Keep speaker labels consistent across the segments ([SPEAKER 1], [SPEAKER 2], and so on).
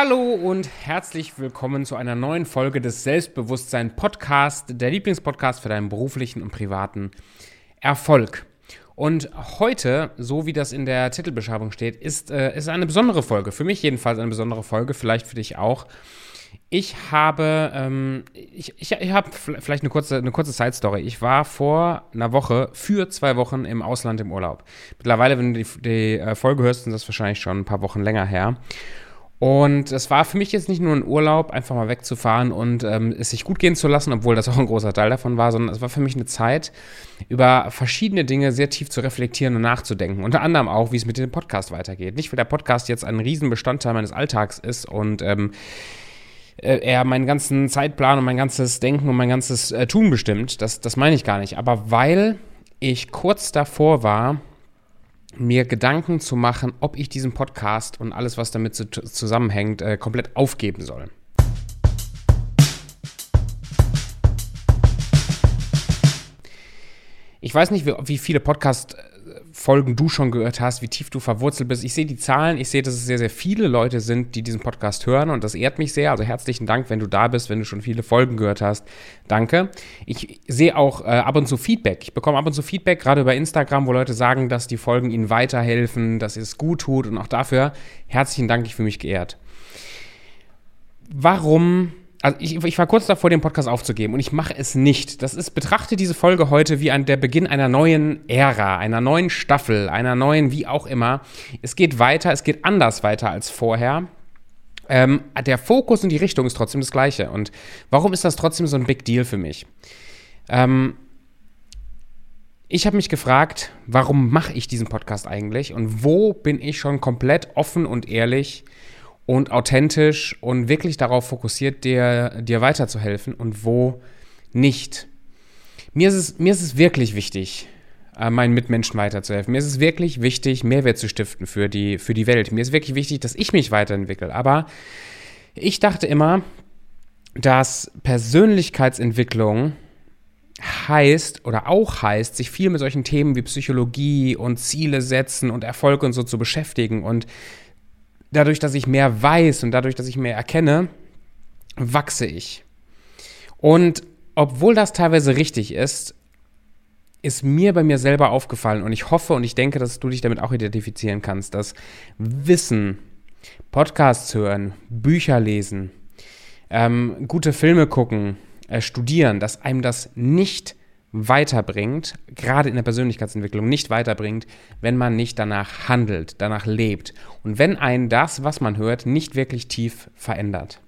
[SPEAKER 1] Hallo und herzlich willkommen zu einer neuen Folge des Selbstbewusstsein Podcast, der Lieblingspodcast für deinen beruflichen und privaten Erfolg. Und heute, so wie das in der Titelbeschreibung steht, ist, äh, eine besondere Folge. Für mich jedenfalls eine besondere Folge, vielleicht für dich auch. Ich habe, ähm, ich, ich, ich habe vielleicht eine kurze, eine kurze Side-Story. Ich war vor einer Woche für zwei Wochen im Ausland im Urlaub. Mittlerweile, wenn du die, die äh, Folge hörst, ist das wahrscheinlich schon ein paar Wochen länger her. Und es war für mich jetzt nicht nur ein Urlaub, einfach mal wegzufahren und ähm, es sich gut gehen zu lassen, obwohl das auch ein großer Teil davon war, sondern es war für mich eine Zeit, über verschiedene Dinge sehr tief zu reflektieren und nachzudenken. Unter anderem auch, wie es mit dem Podcast weitergeht. Nicht, weil der Podcast jetzt ein Riesenbestandteil meines Alltags ist und ähm, äh, er meinen ganzen Zeitplan und mein ganzes Denken und mein ganzes äh, Tun bestimmt. Das, das meine ich gar nicht. Aber weil ich kurz davor war, mir Gedanken zu machen, ob ich diesen Podcast und alles, was damit zu, zusammenhängt, äh, komplett aufgeben soll. Ich weiß nicht, wie, wie viele Podcasts Folgen du schon gehört hast, wie tief du verwurzelt bist. Ich sehe die Zahlen, ich sehe, dass es sehr, sehr viele Leute sind, die diesen Podcast hören und das ehrt mich sehr. Also herzlichen Dank, wenn du da bist, wenn du schon viele Folgen gehört hast. Danke. Ich sehe auch äh, ab und zu Feedback. Ich bekomme ab und zu Feedback, gerade über Instagram, wo Leute sagen, dass die Folgen ihnen weiterhelfen, dass es gut tut und auch dafür herzlichen Dank, ich fühle mich geehrt. Warum also ich, ich, war kurz davor, den Podcast aufzugeben und ich mache es nicht. Das ist, betrachte diese Folge heute wie ein, der Beginn einer neuen Ära, einer neuen Staffel, einer neuen, wie auch immer. Es geht weiter, es geht anders weiter als vorher. Ähm, der Fokus und die Richtung ist trotzdem das gleiche. Und warum ist das trotzdem so ein Big Deal für mich? Ähm, ich habe mich gefragt, warum mache ich diesen Podcast eigentlich und wo bin ich schon komplett offen und ehrlich und authentisch und wirklich darauf fokussiert, dir, dir weiterzuhelfen und wo nicht. Mir ist es, mir ist es wirklich wichtig, äh, meinen Mitmenschen weiterzuhelfen. Mir ist es wirklich wichtig, Mehrwert zu stiften für die, für die Welt. Mir ist wirklich wichtig, dass ich mich weiterentwickle. Aber ich dachte immer, dass Persönlichkeitsentwicklung heißt oder auch heißt, sich viel mit solchen Themen wie Psychologie und Ziele setzen und Erfolg und so zu beschäftigen und dadurch, dass ich mehr weiß und dadurch, dass ich mehr erkenne, wachse ich. Und obwohl das teilweise richtig ist, ist mir bei mir selber aufgefallen und ich hoffe und ich denke, dass du dich damit auch identifizieren kannst, dass Wissen, Podcasts hören, Bücher lesen, ähm, gute Filme gucken, äh, studieren, dass einem das nicht weiterbringt, gerade in der Persönlichkeitsentwicklung nicht weiterbringt, wenn man nicht danach handelt, danach lebt und wenn einen das, was man hört, nicht wirklich tief verändert.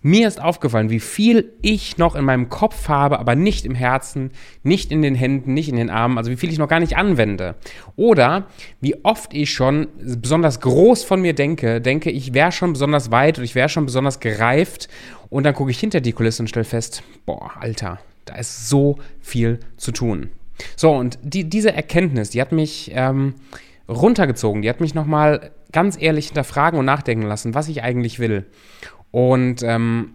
[SPEAKER 1] Mir ist aufgefallen, wie viel ich noch in meinem Kopf habe, aber nicht im Herzen, nicht in den Händen, nicht in den Armen, also wie viel ich noch gar nicht anwende. Oder wie oft ich schon besonders groß von mir denke, denke, ich wäre schon besonders weit und ich wäre schon besonders gereift und dann gucke ich hinter die Kulisse und stelle fest, boah, Alter, da ist so viel zu tun. So, und die, diese Erkenntnis, die hat mich ähm, runtergezogen, die hat mich nochmal ganz ehrlich hinterfragen und nachdenken lassen, was ich eigentlich will und ähm,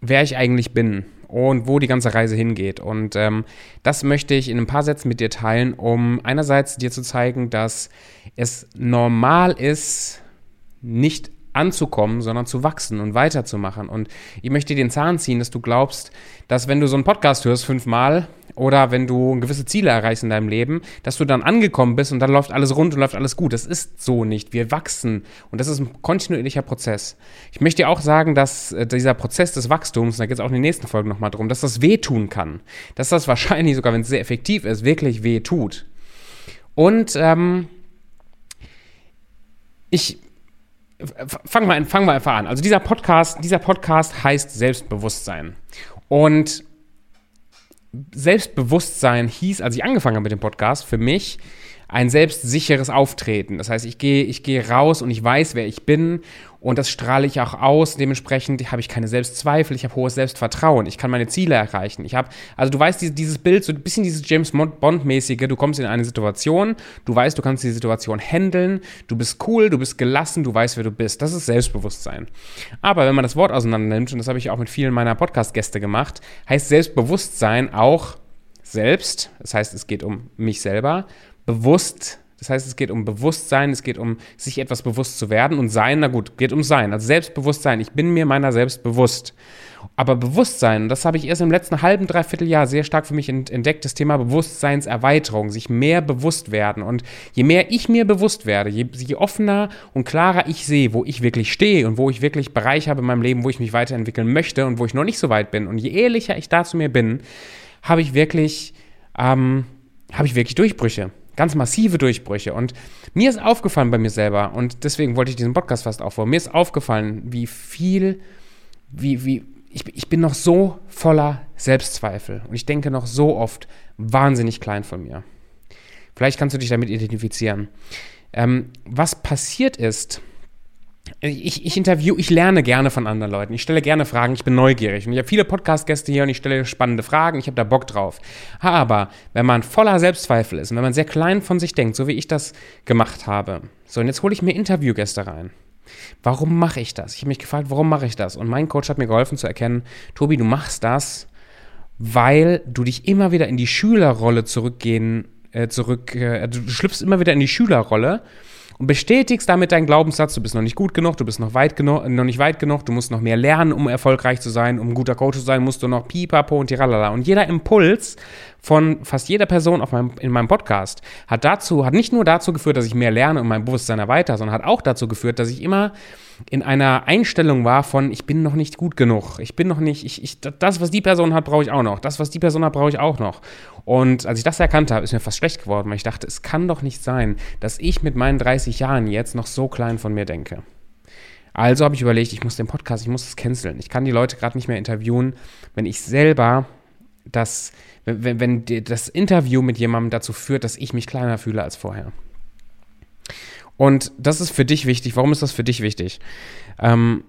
[SPEAKER 1] wer ich eigentlich bin und wo die ganze Reise hingeht. Und ähm, das möchte ich in ein paar Sätzen mit dir teilen, um einerseits dir zu zeigen, dass es normal ist, nicht anzukommen, sondern zu wachsen und weiterzumachen. Und ich möchte dir den Zahn ziehen, dass du glaubst, dass wenn du so einen Podcast hörst fünfmal oder wenn du gewisse Ziele erreichst in deinem Leben, dass du dann angekommen bist und dann läuft alles rund und läuft alles gut. Das ist so nicht. Wir wachsen und das ist ein kontinuierlicher Prozess. Ich möchte dir auch sagen, dass äh, dieser Prozess des Wachstums, da geht es auch in den nächsten Folgen nochmal drum, dass das wehtun kann. Dass das wahrscheinlich sogar, wenn es sehr effektiv ist, wirklich weh tut. Und ähm, ich fangen wir, fangen wir einfach an. Also dieser Podcast, dieser Podcast heißt Selbstbewusstsein. Und Selbstbewusstsein hieß, als ich angefangen habe mit dem Podcast, für mich ein selbstsicheres Auftreten. Das heißt, ich gehe ich gehe raus und ich weiß, wer ich bin und das strahle ich auch aus. Dementsprechend habe ich keine Selbstzweifel, ich habe hohes Selbstvertrauen, ich kann meine Ziele erreichen. Ich habe, also du weißt, dieses Bild, so ein bisschen dieses James Bond-mäßige, du kommst in eine Situation, du weißt, du kannst die Situation handeln, du bist cool, du bist gelassen, du weißt, wer du bist. Das ist Selbstbewusstsein. Aber wenn man das Wort auseinander nimmt, und das habe ich auch mit vielen meiner Podcast-Gäste gemacht, heißt Selbstbewusstsein auch selbst, das heißt, es geht um mich selber, bewusst Das heißt, es geht um Bewusstsein, es geht um sich etwas bewusst zu werden und Sein, na gut, geht um Sein. Also Selbstbewusstsein. Ich bin mir meiner selbst bewusst. Aber Bewusstsein, das habe ich erst im letzten halben, dreiviertel Jahr sehr stark für mich entdeckt, das Thema Bewusstseinserweiterung, sich mehr bewusst werden. Und je mehr ich mir bewusst werde, je, je offener und klarer ich sehe, wo ich wirklich stehe und wo ich wirklich Bereich habe in meinem Leben, wo ich mich weiterentwickeln möchte und wo ich noch nicht so weit bin. Und je ehrlicher ich da zu mir bin, habe ich wirklich, ähm, habe ich wirklich Durchbrüche ganz massive Durchbrüche. Und mir ist aufgefallen bei mir selber, und deswegen wollte ich diesen Podcast fast aufbauen, mir ist aufgefallen, wie viel, wie, wie, ich, ich bin noch so voller Selbstzweifel und ich denke noch so oft wahnsinnig klein von mir. Vielleicht kannst du dich damit identifizieren. Ähm, was passiert ist, ich, ich interview, ich lerne gerne von anderen Leuten. Ich stelle gerne Fragen, ich bin neugierig. Und ich habe viele Podcast-Gäste hier und ich stelle spannende Fragen, ich habe da Bock drauf. Aber wenn man voller Selbstzweifel ist und wenn man sehr klein von sich denkt, so wie ich das gemacht habe, so und jetzt hole ich mir Interviewgäste rein. Warum mache ich das? Ich habe mich gefragt, warum mache ich das? Und mein Coach hat mir geholfen zu erkennen, Tobi, du machst das, weil du dich immer wieder in die Schülerrolle zurückgehen, äh, zurück, äh, du schlüpfst immer wieder in die Schülerrolle und bestätigst damit deinen Glaubenssatz, du bist noch nicht gut genug, du bist noch, weit genug, noch nicht weit genug, du musst noch mehr lernen, um erfolgreich zu sein, um ein guter Coach zu sein, musst du noch pipapo und tiralala. Und jeder Impuls von fast jeder Person auf meinem, in meinem Podcast hat dazu, hat nicht nur dazu geführt, dass ich mehr lerne und mein Bewusstsein erweitere, sondern hat auch dazu geführt, dass ich immer in einer Einstellung war von, ich bin noch nicht gut genug, ich bin noch nicht, ich, ich, das, was die Person hat, brauche ich auch noch, das, was die Person hat, brauche ich auch noch. Und als ich das erkannt habe, ist mir fast schlecht geworden, weil ich dachte, es kann doch nicht sein, dass ich mit meinen 30 Jahren jetzt noch so klein von mir denke. Also habe ich überlegt, ich muss den Podcast, ich muss es canceln. Ich kann die Leute gerade nicht mehr interviewen, wenn ich selber das, wenn, wenn das Interview mit jemandem dazu führt, dass ich mich kleiner fühle als vorher. Und das ist für dich wichtig. Warum ist das für dich wichtig? Ähm,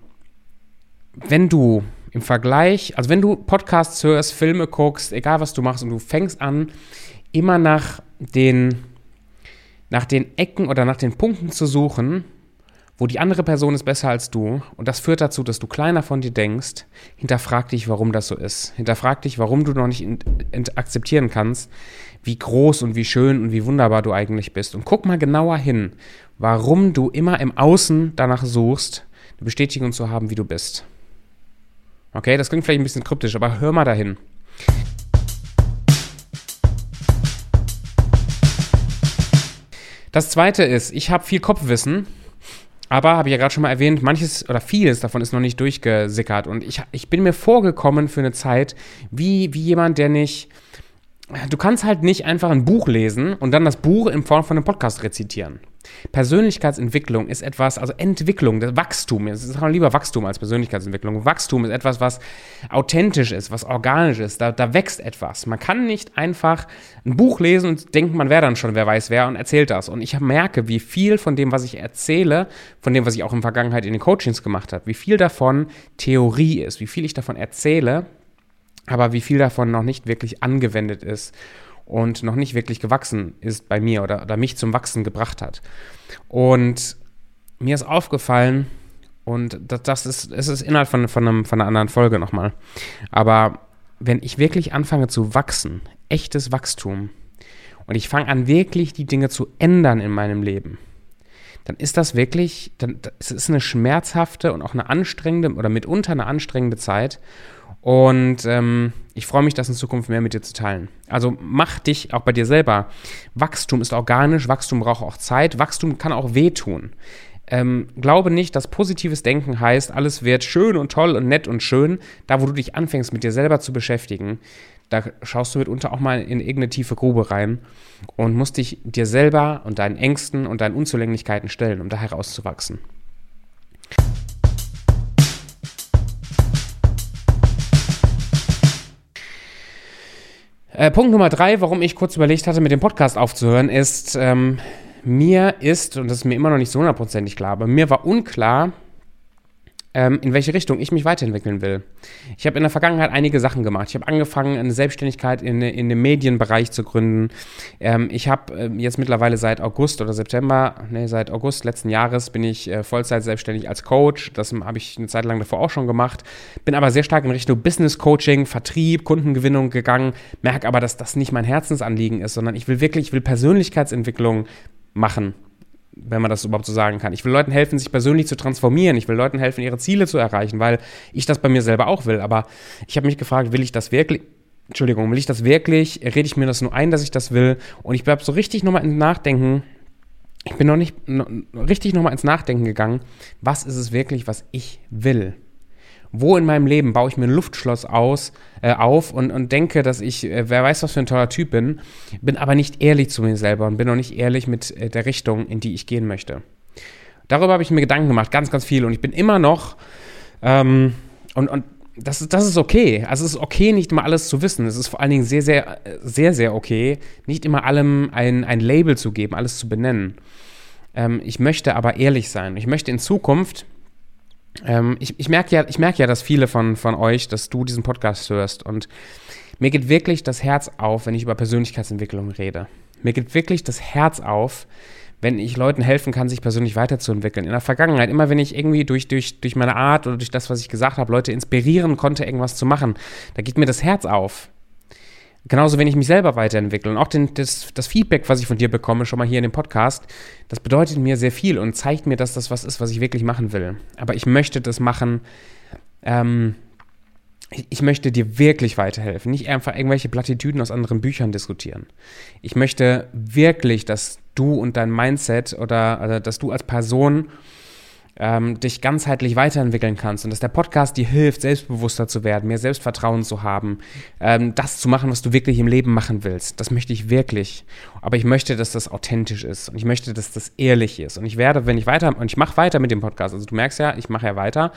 [SPEAKER 1] wenn du im Vergleich, also wenn du Podcasts hörst, Filme guckst, egal was du machst, und du fängst an, immer nach den, nach den Ecken oder nach den Punkten zu suchen, wo die andere Person ist besser als du, und das führt dazu, dass du kleiner von dir denkst, hinterfrag dich, warum das so ist. Hinterfrag dich, warum du noch nicht akzeptieren kannst, wie groß und wie schön und wie wunderbar du eigentlich bist. Und guck mal genauer hin, warum du immer im Außen danach suchst, eine Bestätigung zu haben, wie du bist. Okay, das klingt vielleicht ein bisschen kryptisch, aber hör mal dahin. Das zweite ist, ich habe viel Kopfwissen, aber habe ich ja gerade schon mal erwähnt, manches oder vieles davon ist noch nicht durchgesickert. Und ich, ich bin mir vorgekommen für eine Zeit wie, wie jemand, der nicht. Du kannst halt nicht einfach ein Buch lesen und dann das Buch in Form von einem Podcast rezitieren. Persönlichkeitsentwicklung ist etwas, also Entwicklung, das Wachstum, es ist lieber Wachstum als Persönlichkeitsentwicklung. Wachstum ist etwas, was authentisch ist, was organisch ist, da, da wächst etwas. Man kann nicht einfach ein Buch lesen und denken, man wäre dann schon, wer weiß wer, und erzählt das. Und ich merke, wie viel von dem, was ich erzähle, von dem, was ich auch in der Vergangenheit in den Coachings gemacht habe, wie viel davon Theorie ist, wie viel ich davon erzähle, aber wie viel davon noch nicht wirklich angewendet ist und noch nicht wirklich gewachsen ist bei mir oder, oder mich zum Wachsen gebracht hat. Und mir ist aufgefallen, und das, das ist, es ist Inhalt von, von, einem, von einer anderen Folge nochmal, aber wenn ich wirklich anfange zu wachsen, echtes Wachstum, und ich fange an, wirklich die Dinge zu ändern in meinem Leben, dann ist das wirklich, dann, es ist eine schmerzhafte und auch eine anstrengende oder mitunter eine anstrengende Zeit. Und ähm, ich freue mich, das in Zukunft mehr mit dir zu teilen. Also mach dich auch bei dir selber. Wachstum ist organisch, Wachstum braucht auch Zeit, Wachstum kann auch wehtun. Ähm, glaube nicht, dass positives Denken heißt, alles wird schön und toll und nett und schön. Da, wo du dich anfängst, mit dir selber zu beschäftigen, da schaust du mitunter auch mal in irgendeine tiefe Grube rein und musst dich dir selber und deinen Ängsten und deinen Unzulänglichkeiten stellen, um da herauszuwachsen. Äh, Punkt Nummer drei, warum ich kurz überlegt hatte, mit dem Podcast aufzuhören, ist, ähm, mir ist, und das ist mir immer noch nicht so hundertprozentig klar, aber mir war unklar, ähm, in welche Richtung ich mich weiterentwickeln will. Ich habe in der Vergangenheit einige Sachen gemacht. Ich habe angefangen, eine Selbstständigkeit in, in dem Medienbereich zu gründen. Ähm, ich habe äh, jetzt mittlerweile seit August oder September, nee, seit August letzten Jahres bin ich äh, Vollzeit selbstständig als Coach. Das habe ich eine Zeit lang davor auch schon gemacht. Bin aber sehr stark in Richtung Business Coaching, Vertrieb, Kundengewinnung gegangen. Merke aber, dass das nicht mein Herzensanliegen ist, sondern ich will wirklich, ich will Persönlichkeitsentwicklung machen, wenn man das überhaupt so sagen kann. Ich will Leuten helfen, sich persönlich zu transformieren. Ich will Leuten helfen, ihre Ziele zu erreichen, weil ich das bei mir selber auch will. Aber ich habe mich gefragt, will ich das wirklich? Entschuldigung, will ich das wirklich? Rede ich mir das nur ein, dass ich das will? Und ich bleibe so richtig nochmal ins Nachdenken. Ich bin noch nicht no, richtig nochmal ins Nachdenken gegangen. Was ist es wirklich, was ich will? Wo in meinem Leben baue ich mir ein Luftschloss aus, äh, auf und, und denke, dass ich, äh, wer weiß, was für ein toller Typ bin, bin aber nicht ehrlich zu mir selber und bin auch nicht ehrlich mit äh, der Richtung, in die ich gehen möchte. Darüber habe ich mir Gedanken gemacht, ganz, ganz viel und ich bin immer noch, ähm, und, und das ist, das ist okay. Also es ist okay, nicht immer alles zu wissen. Es ist vor allen Dingen sehr, sehr, sehr, sehr okay, nicht immer allem ein, ein Label zu geben, alles zu benennen. Ähm, ich möchte aber ehrlich sein. Ich möchte in Zukunft ähm, ich, ich merke ja, merk ja, dass viele von, von euch, dass du diesen Podcast hörst und mir geht wirklich das Herz auf, wenn ich über Persönlichkeitsentwicklung rede. Mir geht wirklich das Herz auf, wenn ich Leuten helfen kann, sich persönlich weiterzuentwickeln. In der Vergangenheit, immer wenn ich irgendwie durch, durch, durch meine Art oder durch das, was ich gesagt habe, Leute inspirieren konnte, irgendwas zu machen, da geht mir das Herz auf. Genauso, wenn ich mich selber weiterentwickle und auch den, das, das, Feedback, was ich von dir bekomme, schon mal hier in dem Podcast, das bedeutet mir sehr viel und zeigt mir, dass das was ist, was ich wirklich machen will. Aber ich möchte das machen, ähm, ich, möchte dir wirklich weiterhelfen, nicht einfach irgendwelche Plattitüden aus anderen Büchern diskutieren. Ich möchte wirklich, dass du und dein Mindset oder also, dass du als Person ähm, dich ganzheitlich weiterentwickeln kannst und dass der Podcast dir hilft, selbstbewusster zu werden, mehr Selbstvertrauen zu haben, ähm, das zu machen, was du wirklich im Leben machen willst. Das möchte ich wirklich. Aber ich möchte, dass das authentisch ist und ich möchte, dass das ehrlich ist. Und ich werde, wenn ich weiter, und ich mache weiter mit dem Podcast, also du merkst ja, ich mache ja weiter.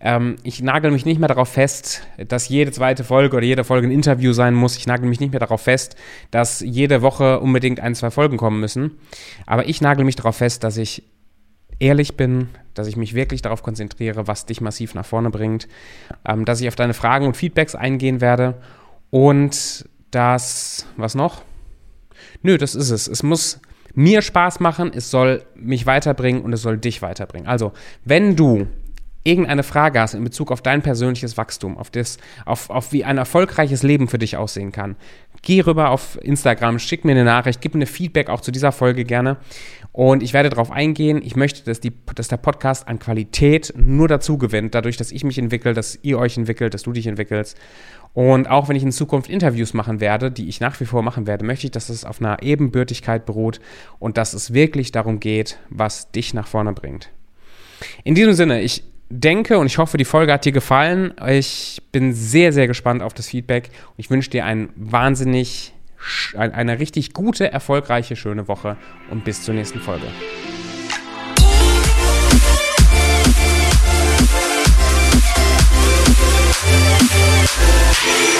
[SPEAKER 1] Ähm, ich nagel mich nicht mehr darauf fest, dass jede zweite Folge oder jede Folge ein Interview sein muss. Ich nagel mich nicht mehr darauf fest, dass jede Woche unbedingt ein, zwei Folgen kommen müssen. Aber ich nagel mich darauf fest, dass ich ehrlich bin, dass ich mich wirklich darauf konzentriere, was dich massiv nach vorne bringt, ähm, dass ich auf deine Fragen und Feedbacks eingehen werde und dass, was noch? Nö, das ist es. Es muss mir Spaß machen, es soll mich weiterbringen und es soll dich weiterbringen. Also, wenn du irgendeine Frage hast in Bezug auf dein persönliches Wachstum, auf, das, auf, auf wie ein erfolgreiches Leben für dich aussehen kann, geh rüber auf Instagram, schick mir eine Nachricht, gib mir Feedback auch zu dieser Folge gerne. Und ich werde darauf eingehen. Ich möchte, dass, die, dass der Podcast an Qualität nur dazu gewinnt, dadurch, dass ich mich entwickle, dass ihr euch entwickelt, dass du dich entwickelst. Und auch wenn ich in Zukunft Interviews machen werde, die ich nach wie vor machen werde, möchte ich, dass es auf einer Ebenbürtigkeit beruht und dass es wirklich darum geht, was dich nach vorne bringt. In diesem Sinne, ich denke und ich hoffe, die Folge hat dir gefallen. Ich bin sehr, sehr gespannt auf das Feedback und ich wünsche dir einen wahnsinnig, eine richtig gute, erfolgreiche, schöne Woche und bis zur nächsten Folge. Yeah.